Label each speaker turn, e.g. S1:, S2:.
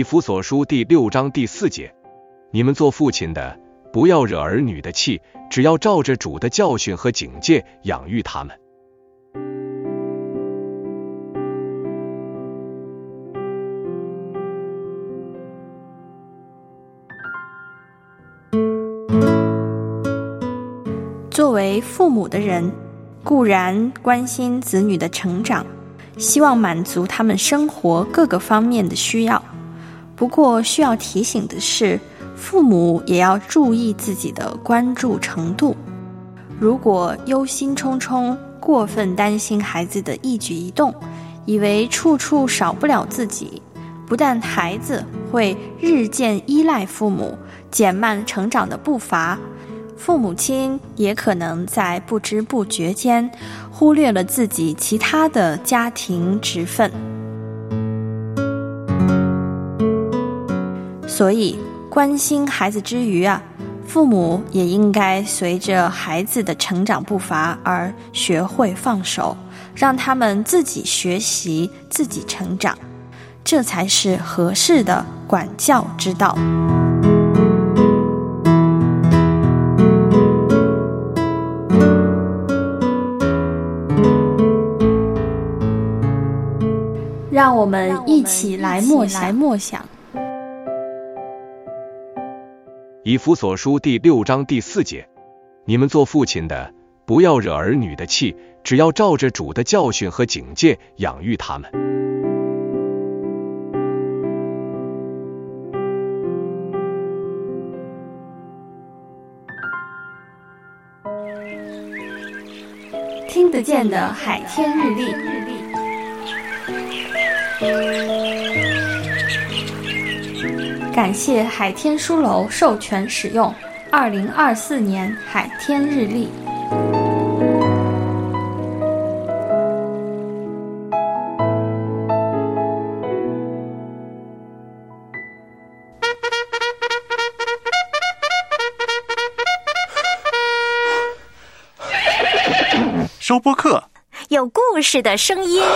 S1: 以弗所书第六章第四节，你们做父亲的，不要惹儿女的气，只要照着主的教训和警戒养育他们。
S2: 作为父母的人，固然关心子女的成长，希望满足他们生活各个方面的需要。不过，需要提醒的是，父母也要注意自己的关注程度。如果忧心忡忡、过分担心孩子的一举一动，以为处处少不了自己，不但孩子会日渐依赖父母，减慢成长的步伐，父母亲也可能在不知不觉间忽略了自己其他的家庭职分。所以，关心孩子之余啊，父母也应该随着孩子的成长步伐而学会放手，让他们自己学习、自己成长，这才是合适的管教之道。让我们一起来默想默想。
S1: 以弗所书第六章第四节，你们做父亲的，不要惹儿女的气，只要照着主的教训和警戒养育他们。
S2: 听得见的海天日历。感谢海天书楼授权使用二零二四年海天日历。
S3: 收播客，
S4: 有故事的声音。